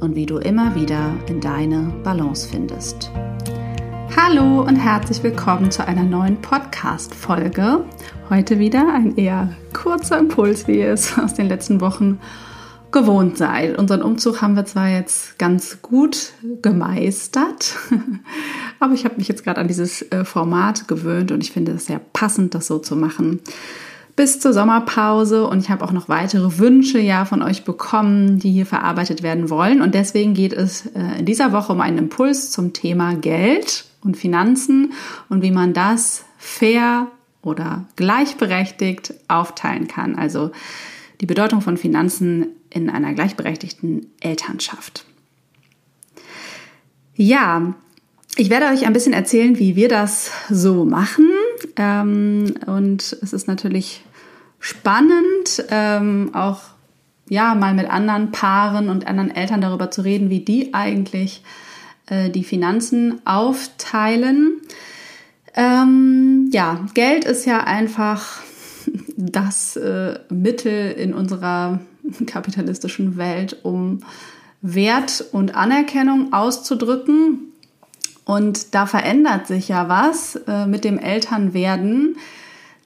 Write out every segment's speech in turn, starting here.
und wie du immer wieder in deine Balance findest. Hallo und herzlich willkommen zu einer neuen Podcast-Folge. Heute wieder ein eher kurzer Impuls, wie ihr es aus den letzten Wochen gewohnt seid. Unseren Umzug haben wir zwar jetzt ganz gut gemeistert, aber ich habe mich jetzt gerade an dieses äh, Format gewöhnt und ich finde es sehr passend, das so zu machen bis zur Sommerpause und ich habe auch noch weitere Wünsche ja von euch bekommen, die hier verarbeitet werden wollen und deswegen geht es äh, in dieser Woche um einen Impuls zum Thema Geld und Finanzen und wie man das fair oder gleichberechtigt aufteilen kann. Also die Bedeutung von Finanzen in einer gleichberechtigten Elternschaft. Ja, ich werde euch ein bisschen erzählen, wie wir das so machen. Ähm, und es ist natürlich spannend, ähm, auch ja mal mit anderen Paaren und anderen Eltern darüber zu reden, wie die eigentlich äh, die Finanzen aufteilen. Ähm, ja, Geld ist ja einfach das äh, Mittel in unserer kapitalistischen Welt, um Wert und Anerkennung auszudrücken. Und da verändert sich ja was äh, mit dem Elternwerden,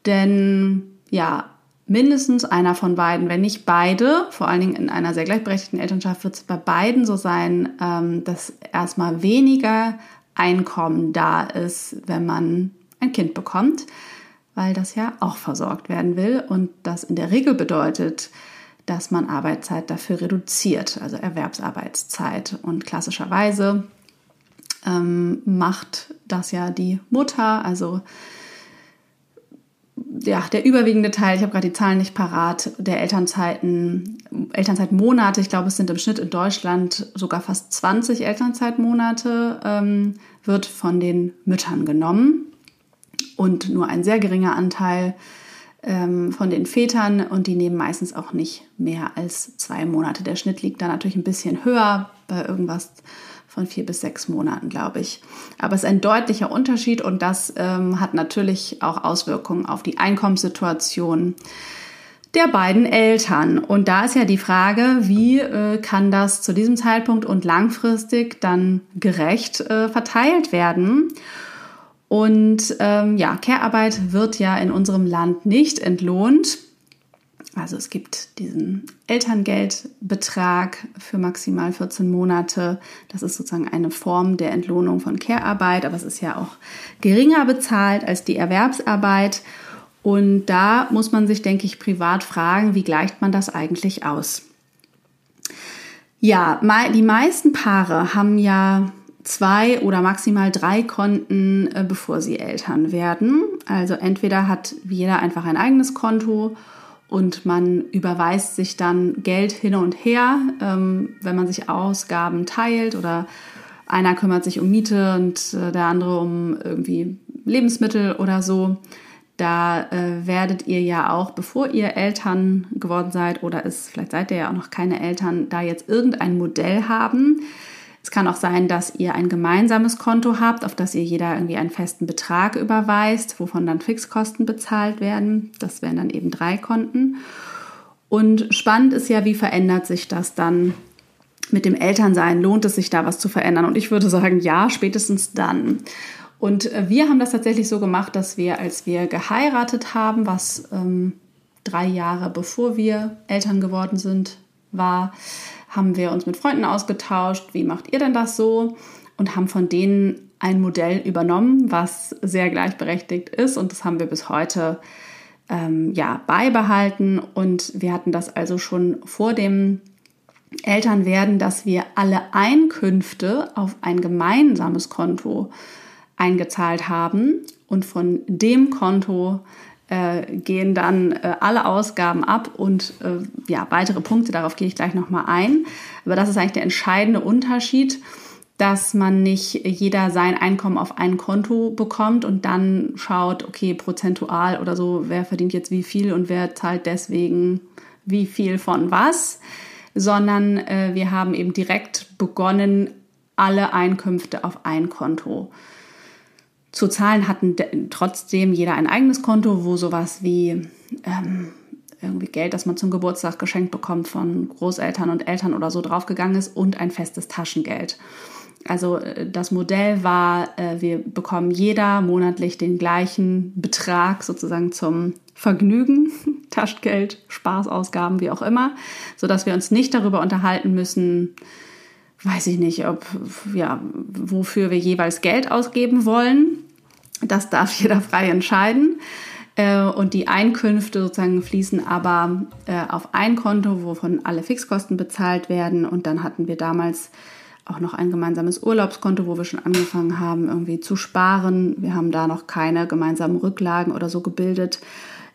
denn ja, mindestens einer von beiden, wenn nicht beide, vor allen Dingen in einer sehr gleichberechtigten Elternschaft wird es bei beiden so sein, ähm, dass erstmal weniger Einkommen da ist, wenn man ein Kind bekommt, weil das ja auch versorgt werden will und das in der Regel bedeutet, dass man Arbeitszeit dafür reduziert, also Erwerbsarbeitszeit. Und klassischerweise ähm, macht das ja die Mutter, also ja, der überwiegende Teil, ich habe gerade die Zahlen nicht parat, der Elternzeiten, Elternzeitmonate, ich glaube, es sind im Schnitt in Deutschland sogar fast 20 Elternzeitmonate, ähm, wird von den Müttern genommen und nur ein sehr geringer Anteil ähm, von den Vätern und die nehmen meistens auch nicht mehr als zwei Monate. Der Schnitt liegt da natürlich ein bisschen höher, bei irgendwas von vier bis sechs Monaten, glaube ich. Aber es ist ein deutlicher Unterschied und das ähm, hat natürlich auch Auswirkungen auf die Einkommenssituation der beiden Eltern. Und da ist ja die Frage, wie äh, kann das zu diesem Zeitpunkt und langfristig dann gerecht äh, verteilt werden? Und ähm, ja, Care-Arbeit wird ja in unserem Land nicht entlohnt. Also es gibt diesen Elterngeldbetrag für maximal 14 Monate. Das ist sozusagen eine Form der Entlohnung von Care-Arbeit, aber es ist ja auch geringer bezahlt als die Erwerbsarbeit. Und da muss man sich, denke ich, privat fragen, wie gleicht man das eigentlich aus? Ja, die meisten Paare haben ja zwei oder maximal drei Konten, äh, bevor sie Eltern werden. Also entweder hat jeder einfach ein eigenes Konto und man überweist sich dann Geld hin und her, ähm, wenn man sich Ausgaben teilt oder einer kümmert sich um Miete und äh, der andere um irgendwie Lebensmittel oder so. Da äh, werdet ihr ja auch, bevor ihr Eltern geworden seid oder ist, vielleicht seid ihr ja auch noch keine Eltern, da jetzt irgendein Modell haben, es kann auch sein, dass ihr ein gemeinsames Konto habt, auf das ihr jeder irgendwie einen festen Betrag überweist, wovon dann Fixkosten bezahlt werden. Das wären dann eben drei Konten. Und spannend ist ja, wie verändert sich das dann mit dem Elternsein? Lohnt es sich da was zu verändern? Und ich würde sagen, ja, spätestens dann. Und äh, wir haben das tatsächlich so gemacht, dass wir, als wir geheiratet haben, was ähm, drei Jahre bevor wir Eltern geworden sind, war, haben wir uns mit Freunden ausgetauscht, wie macht ihr denn das so? Und haben von denen ein Modell übernommen, was sehr gleichberechtigt ist. Und das haben wir bis heute ähm, ja, beibehalten. Und wir hatten das also schon vor dem Elternwerden, dass wir alle Einkünfte auf ein gemeinsames Konto eingezahlt haben. Und von dem Konto äh, gehen dann äh, alle Ausgaben ab und äh, ja, weitere Punkte, darauf gehe ich gleich nochmal ein. Aber das ist eigentlich der entscheidende Unterschied, dass man nicht jeder sein Einkommen auf ein Konto bekommt und dann schaut, okay, prozentual oder so, wer verdient jetzt wie viel und wer zahlt deswegen wie viel von was, sondern äh, wir haben eben direkt begonnen, alle Einkünfte auf ein Konto zu zahlen, hatten trotzdem jeder ein eigenes Konto, wo sowas wie ähm, irgendwie Geld, das man zum Geburtstag geschenkt bekommt von Großeltern und Eltern oder so draufgegangen ist und ein festes Taschengeld. Also äh, das Modell war, äh, wir bekommen jeder monatlich den gleichen Betrag sozusagen zum Vergnügen, Taschengeld, Spaßausgaben, wie auch immer, sodass wir uns nicht darüber unterhalten müssen, weiß ich nicht, ob, ja, wofür wir jeweils Geld ausgeben wollen. Das darf jeder frei entscheiden. Äh, und die Einkünfte sozusagen fließen aber auf ein Konto, wovon alle Fixkosten bezahlt werden. Und dann hatten wir damals auch noch ein gemeinsames Urlaubskonto, wo wir schon angefangen haben, irgendwie zu sparen. Wir haben da noch keine gemeinsamen Rücklagen oder so gebildet.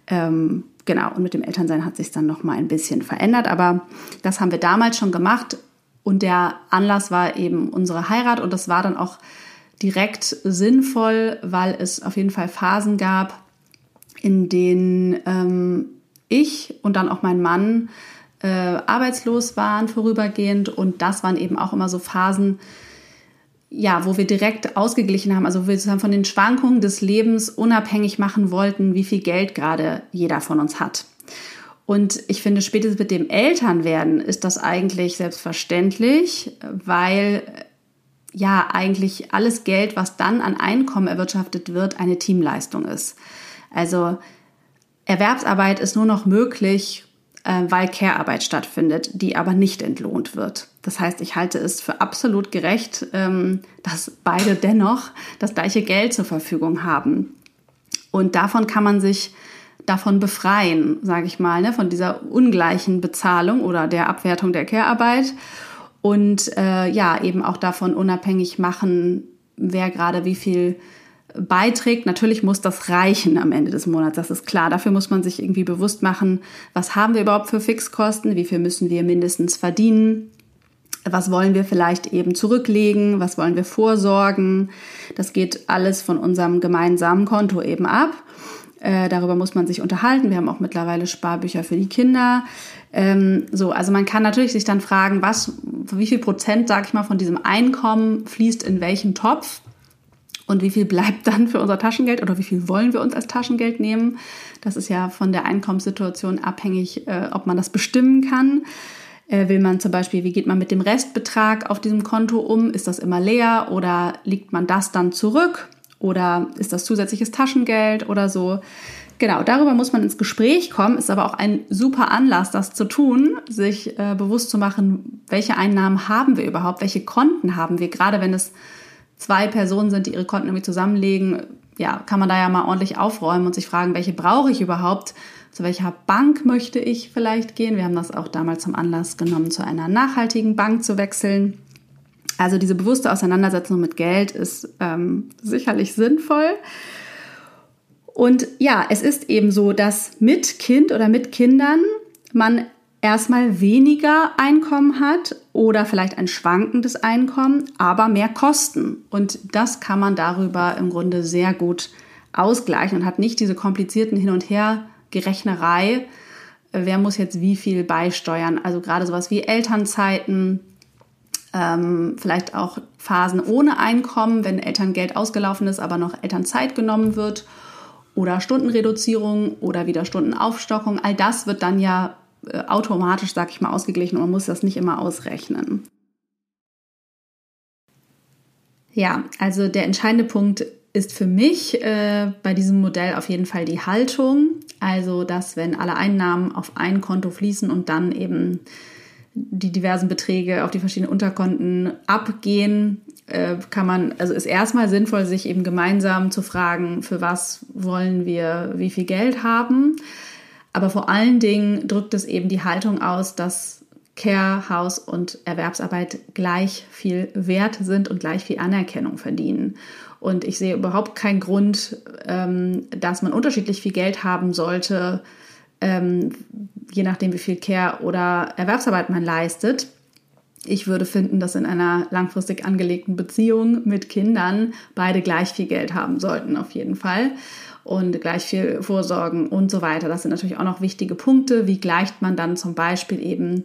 Ähm, genau, und mit dem Elternsein hat sich dann noch mal ein bisschen verändert, aber das haben wir damals schon gemacht und der Anlass war eben unsere Heirat und das war dann auch direkt sinnvoll, weil es auf jeden Fall Phasen gab, in denen ähm, ich und dann auch mein Mann äh, arbeitslos waren vorübergehend und das waren eben auch immer so Phasen, ja, wo wir direkt ausgeglichen haben, also wo wir sozusagen von den Schwankungen des Lebens unabhängig machen wollten, wie viel Geld gerade jeder von uns hat. Und ich finde, spätestens mit dem Elternwerden ist das eigentlich selbstverständlich, weil ja eigentlich alles Geld, was dann an Einkommen erwirtschaftet wird, eine Teamleistung ist. Also Erwerbsarbeit ist nur noch möglich äh, weil Care-Arbeit stattfindet, die aber nicht entlohnt wird. Das heißt, ich halte es für absolut gerecht, ähm, dass beide dennoch das gleiche Geld zur Verfügung haben. Und davon kann man sich davon befreien, sage ich mal, ne, von dieser ungleichen Bezahlung oder der Abwertung der Care-Arbeit und äh, ja, eben auch davon unabhängig machen, wer gerade wie viel beiträgt. Natürlich muss das reichen am Ende des Monats, das ist klar. Dafür muss man sich irgendwie bewusst machen, was haben wir überhaupt für Fixkosten, wie viel müssen wir mindestens verdienen, was wollen wir vielleicht eben zurücklegen, was wollen wir vorsorgen. Das geht alles von unserem gemeinsamen Konto eben ab. Äh, darüber muss man sich unterhalten. Wir haben auch mittlerweile Sparbücher für die Kinder. Ähm, so, also man kann natürlich sich dann fragen, was, wie viel Prozent, sag ich mal, von diesem Einkommen fließt in welchen Topf. Und wie viel bleibt dann für unser Taschengeld oder wie viel wollen wir uns als Taschengeld nehmen? Das ist ja von der Einkommenssituation abhängig, äh, ob man das bestimmen kann. Äh, will man zum Beispiel, wie geht man mit dem Restbetrag auf diesem Konto um? Ist das immer leer oder liegt man das dann zurück? Oder ist das zusätzliches Taschengeld oder so? Genau, darüber muss man ins Gespräch kommen, ist aber auch ein super Anlass, das zu tun, sich äh, bewusst zu machen, welche Einnahmen haben wir überhaupt, welche Konten haben wir, gerade wenn es zwei Personen sind, die ihre Konten irgendwie zusammenlegen, ja, kann man da ja mal ordentlich aufräumen und sich fragen, welche brauche ich überhaupt? Zu welcher Bank möchte ich vielleicht gehen? Wir haben das auch damals zum Anlass genommen, zu einer nachhaltigen Bank zu wechseln. Also diese bewusste Auseinandersetzung mit Geld ist ähm, sicherlich sinnvoll. Und ja, es ist eben so, dass mit Kind oder mit Kindern man erstmal weniger Einkommen hat oder vielleicht ein schwankendes Einkommen, aber mehr Kosten. Und das kann man darüber im Grunde sehr gut ausgleichen und hat nicht diese komplizierten Hin- und Her-Gerechnerei, wer muss jetzt wie viel beisteuern. Also gerade sowas wie Elternzeiten, ähm, vielleicht auch Phasen ohne Einkommen, wenn Elterngeld ausgelaufen ist, aber noch Elternzeit genommen wird oder Stundenreduzierung oder wieder Stundenaufstockung. All das wird dann ja äh, automatisch, sag ich mal, ausgeglichen und man muss das nicht immer ausrechnen. Ja, also der entscheidende Punkt ist für mich äh, bei diesem Modell auf jeden Fall die Haltung. Also, dass wenn alle Einnahmen auf ein Konto fließen und dann eben die diversen Beträge auf die verschiedenen Unterkonten abgehen, äh, kann man, also ist erstmal sinnvoll, sich eben gemeinsam zu fragen, für was wollen wir wie viel Geld haben. Aber vor allen Dingen drückt es eben die Haltung aus, dass Care, Haus und Erwerbsarbeit gleich viel wert sind und gleich viel Anerkennung verdienen. Und ich sehe überhaupt keinen Grund, ähm, dass man unterschiedlich viel Geld haben sollte, ähm, je nachdem, wie viel Care oder Erwerbsarbeit man leistet. Ich würde finden, dass in einer langfristig angelegten Beziehung mit Kindern beide gleich viel Geld haben sollten, auf jeden Fall. Und gleich viel vorsorgen und so weiter. Das sind natürlich auch noch wichtige Punkte. Wie gleicht man dann zum Beispiel eben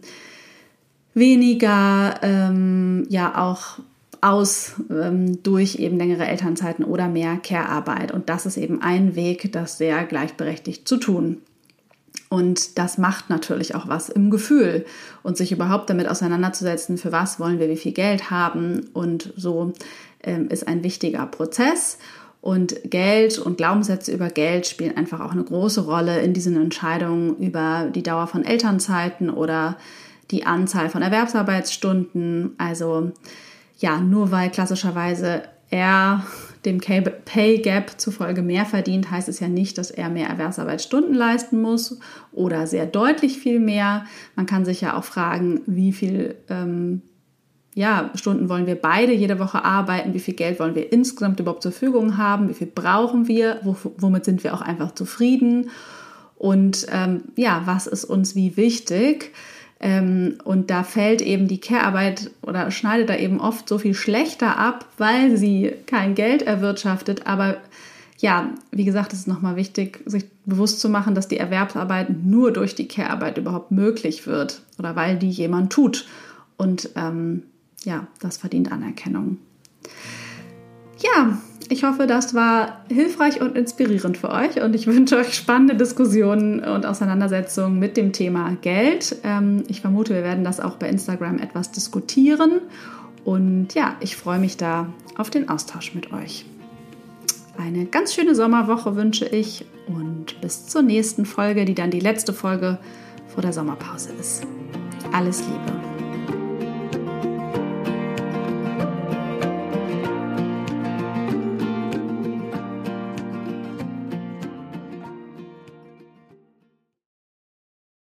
weniger ähm, ja auch aus ähm, durch eben längere Elternzeiten oder mehr Care-Arbeit. Und das ist eben ein Weg, das sehr gleichberechtigt zu tun. Und das macht natürlich auch was im Gefühl und sich überhaupt damit auseinanderzusetzen, für was wollen wir wie viel Geld haben. Und so ähm, ist ein wichtiger Prozess. Und Geld und Glaubenssätze über Geld spielen einfach auch eine große Rolle in diesen Entscheidungen über die Dauer von Elternzeiten oder die Anzahl von Erwerbsarbeitsstunden. Also ja, nur weil klassischerweise er dem Pay Gap zufolge mehr verdient, heißt es ja nicht, dass er mehr Erwerbsarbeitsstunden leisten muss oder sehr deutlich viel mehr. Man kann sich ja auch fragen, wie viel ähm, ja, Stunden wollen wir beide jede Woche arbeiten, wie viel Geld wollen wir insgesamt überhaupt zur Verfügung haben, wie viel brauchen wir, womit sind wir auch einfach zufrieden und ähm, ja, was ist uns wie wichtig. Ähm, und da fällt eben die Care-Arbeit oder schneidet da eben oft so viel schlechter ab, weil sie kein Geld erwirtschaftet. Aber ja, wie gesagt, es ist nochmal wichtig, sich bewusst zu machen, dass die Erwerbsarbeit nur durch die Care-Arbeit überhaupt möglich wird oder weil die jemand tut. Und ähm, ja, das verdient Anerkennung. Ja, ich hoffe, das war hilfreich und inspirierend für euch und ich wünsche euch spannende Diskussionen und Auseinandersetzungen mit dem Thema Geld. Ähm, ich vermute, wir werden das auch bei Instagram etwas diskutieren und ja, ich freue mich da auf den Austausch mit euch. Eine ganz schöne Sommerwoche wünsche ich und bis zur nächsten Folge, die dann die letzte Folge vor der Sommerpause ist. Alles Liebe.